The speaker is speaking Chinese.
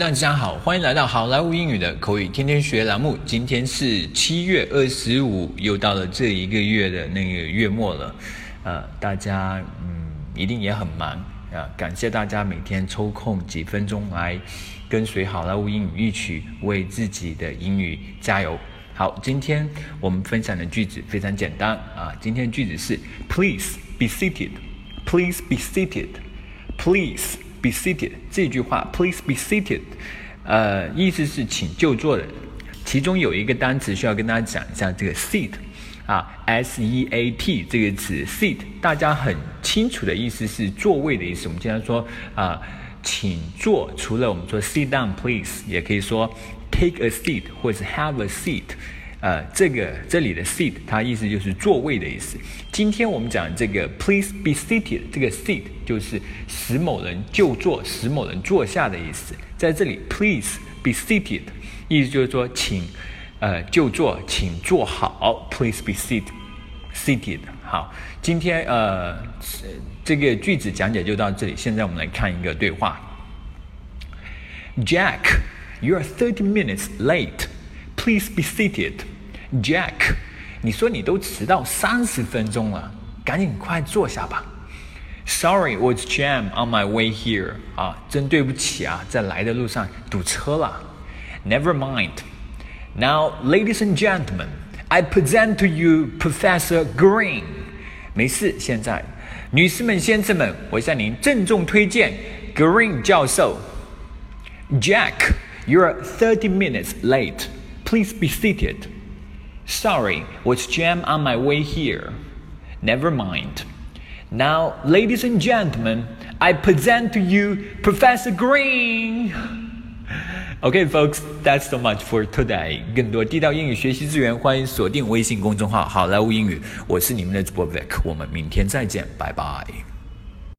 大家好，欢迎来到好莱坞英语的口语天天学栏目。今天是七月二十五，又到了这一个月的那个月末了。呃，大家嗯一定也很忙啊，感谢大家每天抽空几分钟来跟随好莱坞英语一起为自己的英语加油。好，今天我们分享的句子非常简单啊，今天的句子是 Please be seated. Please be seated. Please. Be seated 这句话，Please be seated，呃，意思是请就坐的。其中有一个单词需要跟大家讲一下，这个 seat 啊，S E A T 这个词，seat 大家很清楚的意思是座位的意思。我们经常说啊，请坐，除了我们说 sit down please，也可以说 take a seat 或者是 have a seat。呃，这个这里的 seat，它意思就是座位的意思。今天我们讲这个 please be seated，这个 seat 就是使某人就坐，使某人坐下的意思。在这里 please be seated，意思就是说请呃就坐，请坐好。please be seated seated。好，今天呃这个句子讲解就到这里。现在我们来看一个对话。Jack，you are thirty minutes late。Please be seated, Jack。你说你都迟到三十分钟了，赶紧快坐下吧。Sorry, was jam on my way here。啊，真对不起啊，在来的路上堵车了。Never mind. Now, ladies and gentlemen, I present to you Professor Green。没事，现在，女士们、先生们，我向您郑重推荐 Green 教授。Jack, you're thirty minutes late. Please be seated. Sorry, was jam on my way here. Never mind. Now, ladies and gentlemen, I present to you Professor Green. Okay, folks, that's so much for today. 更多地道英语学习资源，欢迎锁定微信公众号“好莱坞英语”。我是你们的主播 Vic，我们明天再见，拜拜。